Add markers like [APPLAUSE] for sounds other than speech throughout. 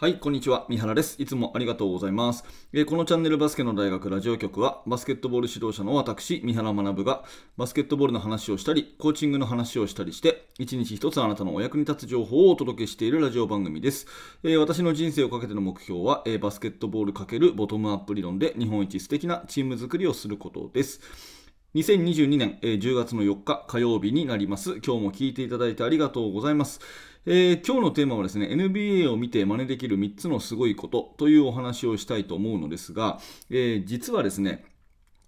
はい、こんにちは。三原です。いつもありがとうございます。えー、このチャンネルバスケの大学ラジオ局は、バスケットボール指導者の私、三原学が、バスケットボールの話をしたり、コーチングの話をしたりして、一日一つあなたのお役に立つ情報をお届けしているラジオ番組です。えー、私の人生をかけての目標は、えー、バスケットボール×ボトムアップ理論で日本一素敵なチーム作りをすることです。2022年10月の4日火曜日になります。今日も聞いていただいてありがとうございます。えー、今日のテーマはですね NBA を見て真似できる3つのすごいことというお話をしたいと思うのですが、えー、実はですね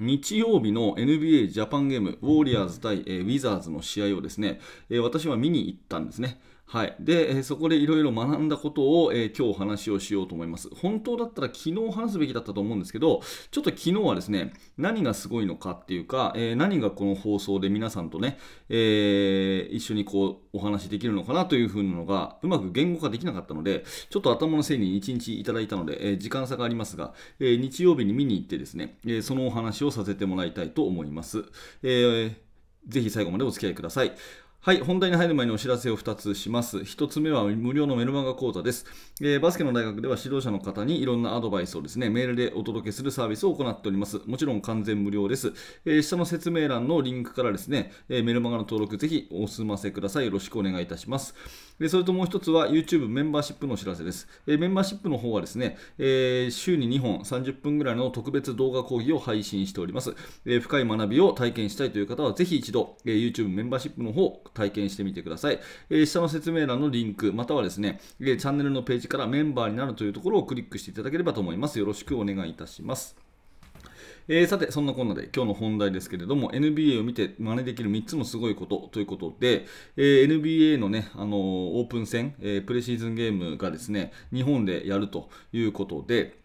日曜日の NBA ジャパンゲーム、ウォーリアーズ対、えー、ウィザーズの試合をですね、えー、私は見に行ったんですね。はい、で、えそこでいろいろ学んだことを、えー、今日話をしようと思います。本当だったら昨日話すべきだったと思うんですけど、ちょっと昨日はですね、何がすごいのかっていうか、えー、何がこの放送で皆さんとね、えー、一緒にこうお話できるのかなというふうなのが、うまく言語化できなかったので、ちょっと頭のせいに1日いただいたので、え時間差がありますが、え日曜日に見に行ってですね、えそのお話をさせてもらいたいと思います。えー、ぜひ最後までお付き合いください。はい、本題に入る前にお知らせを2つします。1つ目は無料のメルマガ講座です、えー、バスケの大学では指導者の方にいろんなアドバイスをですね、メールでお届けするサービスを行っております。もちろん完全無料です。えー、下の説明欄のリンクからですね、えー、メルマガの登録ぜひお済ませください。よろしくお願いいたします。でそれともう1つは YouTube メンバーシップのお知らせです。えメンバーシップの方はですね、え週に2本30分ぐらいの特別動画講義を配信しております。え深い学びを体験したいという方はぜひ一度、え YouTube メンバーシップの方体験してみてください。えー、下の説明欄のリンク、またはですね、えー、チャンネルのページからメンバーになるというところをクリックしていただければと思います。よろしくお願いいたします。えー、さて、そんなこんなで今日の本題ですけれども、NBA を見て真似できる3つのすごいことということで、えー、NBA のね、あのー、オープン戦、えプレシーズンゲームがですね、日本でやるということで、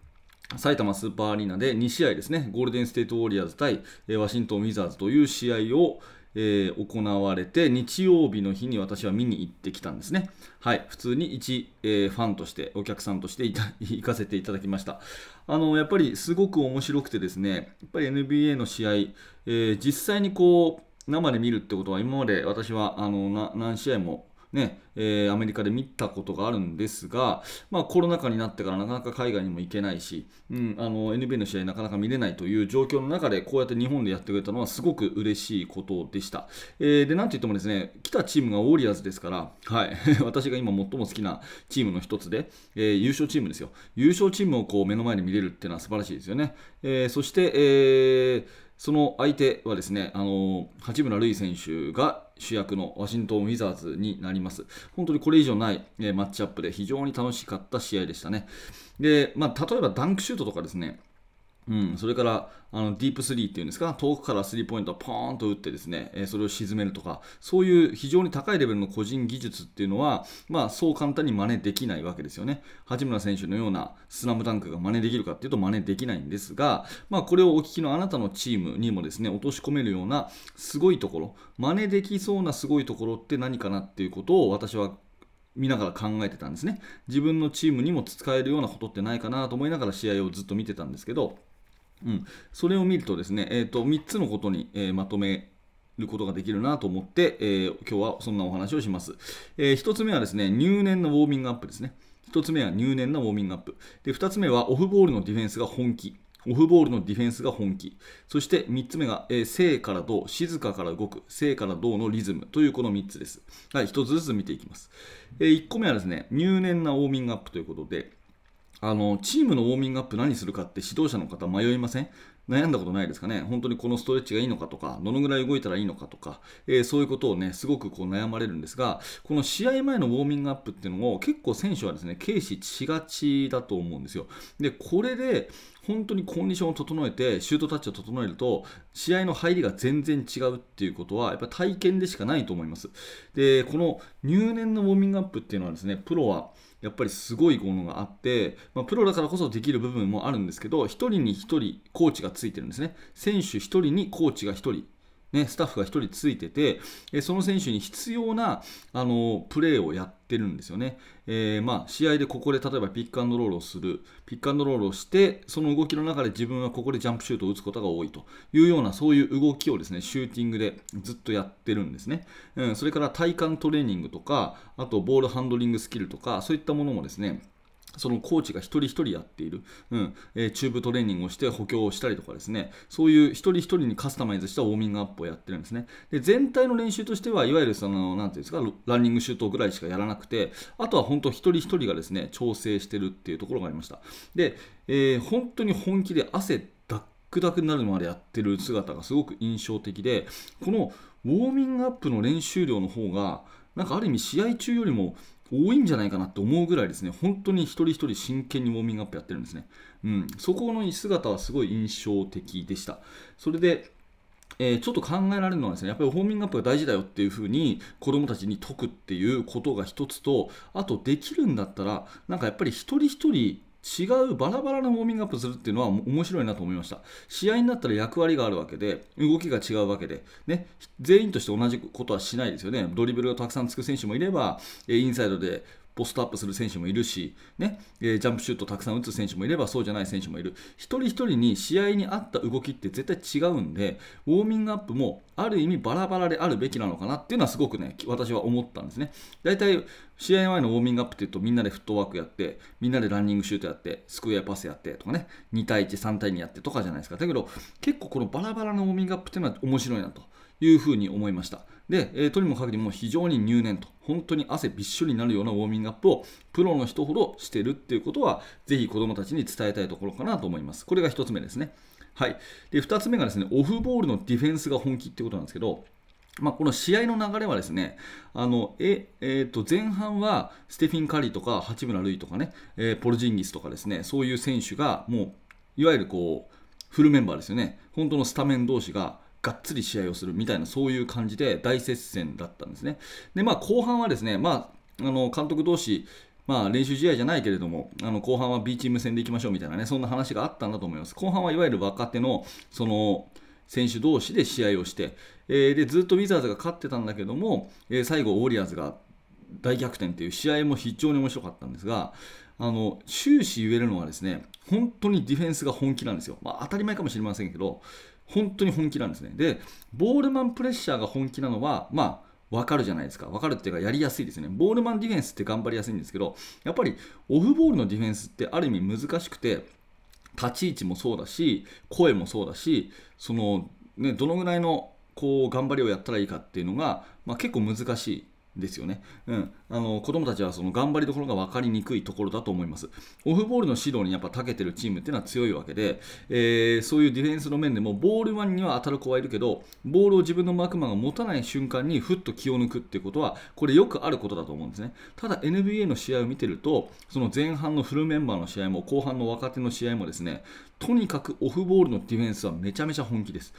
埼玉スーパーアリーナで2試合ですね、ゴールデンステートウォリアーズ対ワシントン・ウィザーズという試合を、えー、行われて日曜日の日に私は見に行ってきたんですね。はい、普通に一、えー、ファンとしてお客さんとして [LAUGHS] 行かせていただきました。あのやっぱりすごく面白くてですね、やっぱり NBA の試合、えー、実際にこう生で見るってことは今まで私はあの何試合もねえー、アメリカで見たことがあるんですが、まあ、コロナ禍になってからなかなか海外にも行けないし、うん、あの NBA の試合なかなか見れないという状況の中でこうやって日本でやってくれたのはすごく嬉しいことでした。えー、で、なんといってもですね、来たチームがウォリアーズですから、はい、[LAUGHS] 私が今最も好きなチームの一つで、えー、優勝チームですよ。優勝チームをこう目の前で見れるっていうのは素晴らしいですよね。えー、そして、えーその相手はですね、あの八村塁選手が主役のワシントン・ウィザーズになります。本当にこれ以上ない、えマッチアップで非常に楽しかった試合でしたね。で、まあ、例えばダンクシュートとかですね、うん、それからあのディープスリーっていうんですか、遠くからスリーポイントをポーンと打ってですね、え、それを沈めるとか、そういう非常に高いレベルの個人技術っていうのは、まあ、そう簡単に真似できないわけですよね。八村選手のようなスラムダンクが真似できるかっていうと真似できないんですが、まあ、これをお聞きのあなたのチームにもですね、落とし込めるようなすごいところ、真似できそうなすごいところって何かなっていうことを私は見ながら考えてたんですね。自分のチームにも使えるようなことってないかなと思いながら試合をずっと見てたんですけど、うん、それを見るとですね、えーと、3つのことに、えー、まとめることができるなと思って、えー、今日はそんなお話をします、えー、1つ目はですね入念なウォーミングアップですね。1つ目は入念なウォーミングアップ。で2つ目はオフボールのディフェンスが本気。オフボールのディフェンスが本気。そして3つ目が、えー、静から動静かから動く。静から動のリズム。というこの3つです。はい1つずつ見ていきます、えー、1個目はですね入念なウォーミングアップということであのチームのウォーミングアップ何するかって指導者の方迷いません？悩んだことないですかね？本当にこのストレッチがいいのかとか、どのぐらい動いたらいいのかとか、えー、そういうことをね、すごくこう悩まれるんですが、この試合前のウォーミングアップっていうのを結構選手はですね、軽視しがちだと思うんですよ。で、これで本当にコンディションを整えて、シュートタッチを整えると、試合の入りが全然違うっていうことは、やっぱ体験でしかないと思います。で、この入念のウォーミングアップっていうのはですね、プロはやっぱりすごいものがあって、まあ、プロだからこそできる部分もあるんですけど、1人に1人コーチがついてるんですね。選手1人にコーチが1人ね、スタッフが1人ついてて、その選手に必要なあのプレーをやってるんですよね。えー、まあ、試合でここで例えばピックアンドロールをする、ピックアンドロールをして、その動きの中で自分はここでジャンプシュートを打つことが多いというような、そういう動きをですね、シューティングでずっとやってるんですね。うん、それから体幹トレーニングとか、あとボールハンドリングスキルとか、そういったものもですね、そのコーチが一人一人やっている、うんえー、チューブトレーニングをして補強をしたりとかですね、そういう一人一人にカスタマイズしたウォーミングアップをやってるんですね。で全体の練習としては、いわゆるその、なんていうんですか、ランニングシュートぐらいしかやらなくて、あとは本当一人一人がですね、調整してるっていうところがありました。で、えー、本当に本気で汗ダックダックになるまでやってる姿がすごく印象的で、このウォーミングアップの練習量の方が、なんかある意味試合中よりも多いんじゃないかなって思うぐらいですね、本当に一人一人真剣にウォーミングアップやってるんですね。うん、そこの姿はすごい印象的でした。それで、えー、ちょっと考えられるのはですね、やっぱりウォーミングアップが大事だよっていうふうに子供たちに説くっていうことが一つと、あとできるんだったら、なんかやっぱり一人一人違うバラバラなウォーミングアップするっていうのは面白いなと思いました。試合になったら役割があるわけで動きが違うわけで、ね、全員として同じことはしないですよね。ドリブルがたくさんつく選手もいればインサイドでポストアップする選手もいるし、ね、ジャンプシュートたくさん打つ選手もいればそうじゃない選手もいる。一人一人に試合に合った動きって絶対違うんでウォーミングアップもある意味バラバラであるべきなのかなっていうのはすごくね私は思ったんですね。大体試合前のウォーミングアップっていうとみんなでフットワークやってみんなでランニングシュートやってスクエアパスやってとかね2対13対2やってとかじゃないですか。だけど結構このバラバラのウォーミングアップっていうのは面白いなというふうに思いました。で、えー、とにもかくにも非常に入念と、本当に汗びっしょりになるようなウォーミングアップをプロの人ほどしてるっていうことは、ぜひ子どもたちに伝えたいところかなと思います。これが1つ目ですね。はい。で、2つ目がですね、オフボールのディフェンスが本気ってことなんですけど、まあ、この試合の流れはですね、あのええー、と前半はステフィン・カリーとか八村塁とかね、えー、ポルジンギスとかですね、そういう選手がもう、いわゆるこう、フルメンバーですよね、本当のスタメン同士ががっつり試合をするみたいなそういう感じで大接戦だったんですね。で、まあ、後半はですね、まあ、あの監督同士、まあ、練習試合じゃないけれども、あの後半は B チーム戦でいきましょうみたいなね、そんな話があったんだと思います。後半はいわゆる若手のその選手同士で試合をして、えー、でずっとウィザーズが勝ってたんだけども、えー、最後、ウォリアーズが大逆転という試合も非常に面白かったんですが、あの終始言えるのはですね本当にディフェンスが本気なんですよ、まあ、当たり前かもしれませんけど本当に本気なんですね。で、ボールマンプレッシャーが本気なのは、まあ、わかるじゃないですか。わかるっていうか、やりやすいですね。ボールマンディフェンスって頑張りやすいんですけど、やっぱりオフボールのディフェンスってある意味難しくて、立ち位置もそうだし、声もそうだし、その、ね、どのぐらいのこう頑張りをやったらいいかっていうのが、まあ、結構難しいですよね、うん、あの子供たちはその頑張りどころが分かりにくいところだと思います。オフボールの指導にやっぱ長けてるチームっていうのは強いわけで、えー、そういうディフェンスの面でもボール1には当たる子はいるけど、ボールを自分のマークマンが持たない瞬間にふっと気を抜くっていうことは、これよくあることだと思うんですね。ただ NBA の試合を見てると、その前半のフルメンバーの試合も後半の若手の試合もですね、とにかくオフボールのディフェンスはめちゃめちゃ本気です。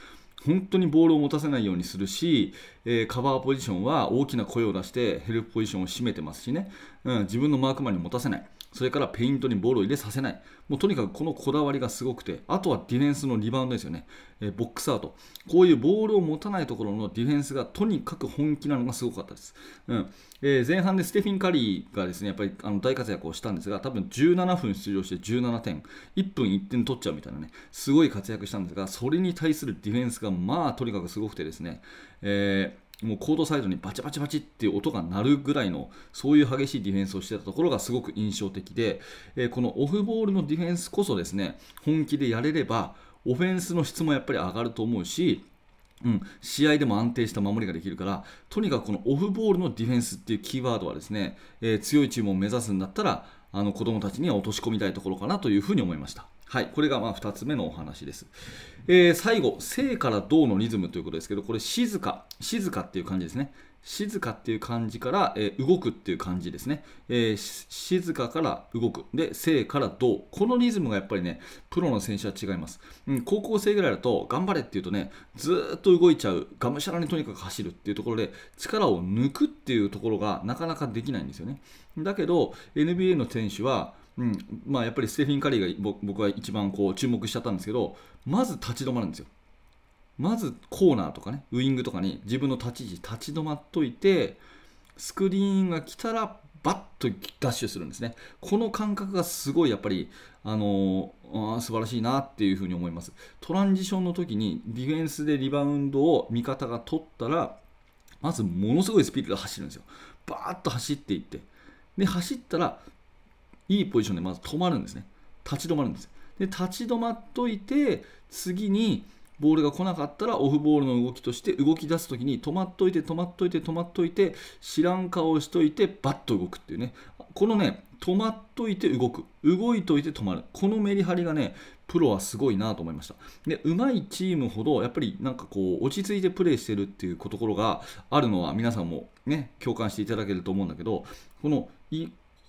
本当にボールを持たせないようにするし、えー、カバーポジションは大きな声を出してヘルプポジションを占めてますしね、うん、自分のマークマンに持たせない。それからペイントにボールを入れさせない。もうとにかくこのこだわりがすごくて、あとはディフェンスのリバウンドですよね。えー、ボックスアウト。こういうボールを持たないところのディフェンスがとにかく本気なのがすごかったです。うんえー、前半でステフィン・カリーがですね、やっぱりあの大活躍をしたんですが、多分17分出場して17点、1分1点取っちゃうみたいなね、すごい活躍したんですが、それに対するディフェンスがまあとにかくすごくてですね、えーもうコードサイドにバチバチバチっていう音が鳴るぐらいのそういう激しいディフェンスをしてたところがすごく印象的で、え、このオフボールのディフェンスこそですね本気でやれればオフェンスの質もやっぱり上がると思うしうん、試合でも安定した守りができるからとにかくこのオフボールのディフェンスっていうキーワードはですね、えー、強いチームを目指すんだったらあの子供たちには落とし込みたいところかなというふうに思いました。はい、これがまあ2つ目のお話です。えー、最後、静から動のリズムということですけど、これ静か、静かっていう感じですね。静かっていう感じから、えー、動くっていう感じですね、えー、静かから動く。で、静から動。このリズムがやっぱりね、プロの選手は違います。うん、高校生ぐらいだと、頑張れっていうとね、ずっと動いちゃう、がむしゃらにとにかく走るっていうところで、力を抜くっていうところがなかなかできないんですよね。だけど、NBA の選手は、うん。まあ、やっぱりステフィン・カリーが僕は一番こう注目しちゃったんですけどまず立ち止まるんですよ。まずコーナーとかねウイングとかに自分の立ち位置立ち止まっといてスクリーンが来たらバッとダッシュするんですね。この感覚がすごいやっぱりあのー、素晴らしいなっていうふうに思います。トランジションの時にディフェンスでリバウンドを味方が取ったらまずものすごいスピードで走るんですよ。バーッと走っていって。で走ったらいいポジションでまず止まるんですね。立ち止まるんです。で立ち止まっといて次にボールが来なかったらオフボールの動きとして動き出す時に止まっといて止まっといて止まっといて知らん顔をしといてバッと動くっていうねこのね止まっといて動く動いといて止まるこのメリハリがねプロはすごいなと思いましたで上手いチームほどやっぱりなんかこう落ち着いてプレーしてるっていうところがあるのは皆さんもね共感していただけると思うんだけどこの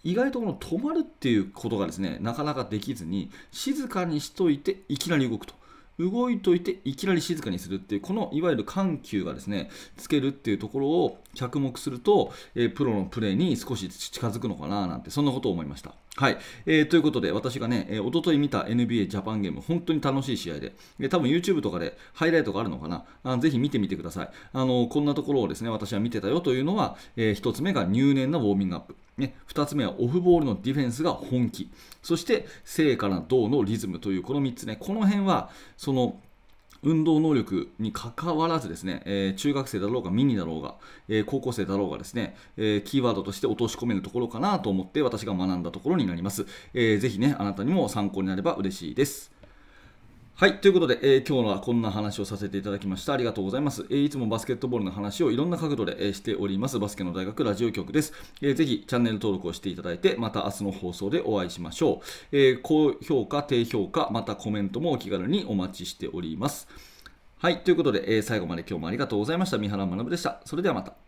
意外とこの止まるっていうことがですねなかなかできずに静かにしといていきなり動くと。動いといていきなり静かにするっていうこのいわゆる緩急がですねつけるっていうところを着目すると、え、プロのプレーに少し近づくのかななんてそんなことを思いました。はい、えー、ということで私がね、えー、一昨日見た NBA ジャパンゲーム本当に楽しい試合で、えー、多分 YouTube とかでハイライトがあるのかな？あぜひ見てみてください。あのこんなところをですね私は見てたよというのは、えー、1つ目が入念なウォーミングアップ。ね、2つ目はオフボールのディフェンスが本気そして正かな銅のリズムというこの3つねこの辺はその運動能力にかかわらずですね、えー、中学生だろうがミニだろうが、えー、高校生だろうがですね、えー、キーワードとして落とし込めるところかなと思って私が学んだところになります。えー、ぜひね、あなたにも参考になれば嬉しいです。はい。ということで、えー、今日はこんな話をさせていただきました。ありがとうございます。えー、いつもバスケットボールの話をいろんな角度で、えー、しております。バスケの大学ラジオ局です、えー。ぜひチャンネル登録をしていただいて、また明日の放送でお会いしましょう。え高評価、低評価、またコメントもお気軽にお待ちしております。はい。ということで、え最後まで今日もありがとうございました。三原学でした。それではまた。